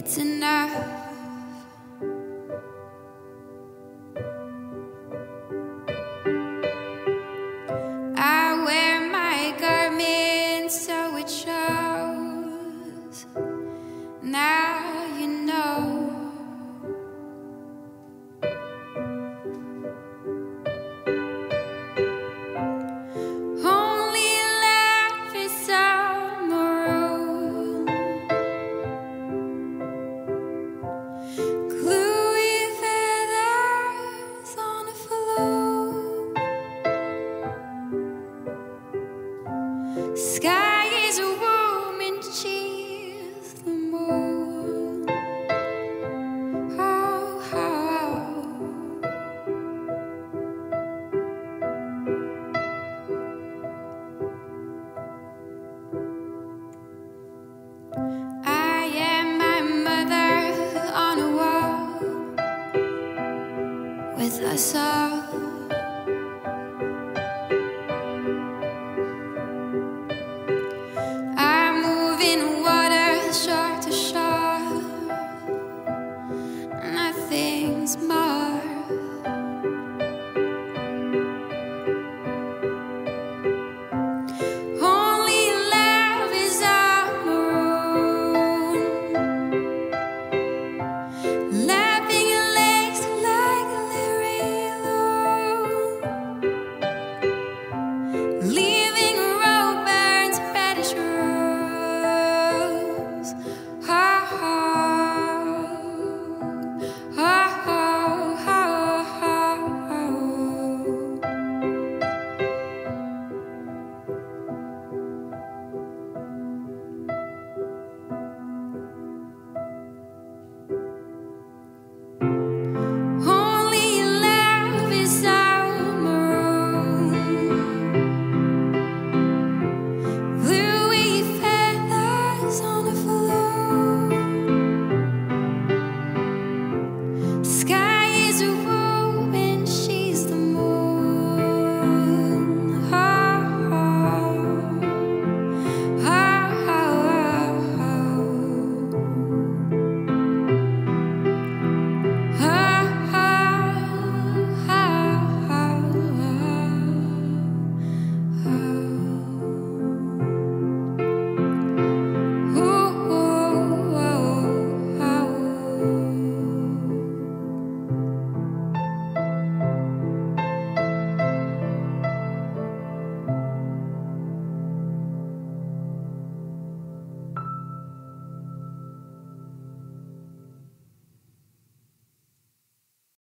it's enough. With us all.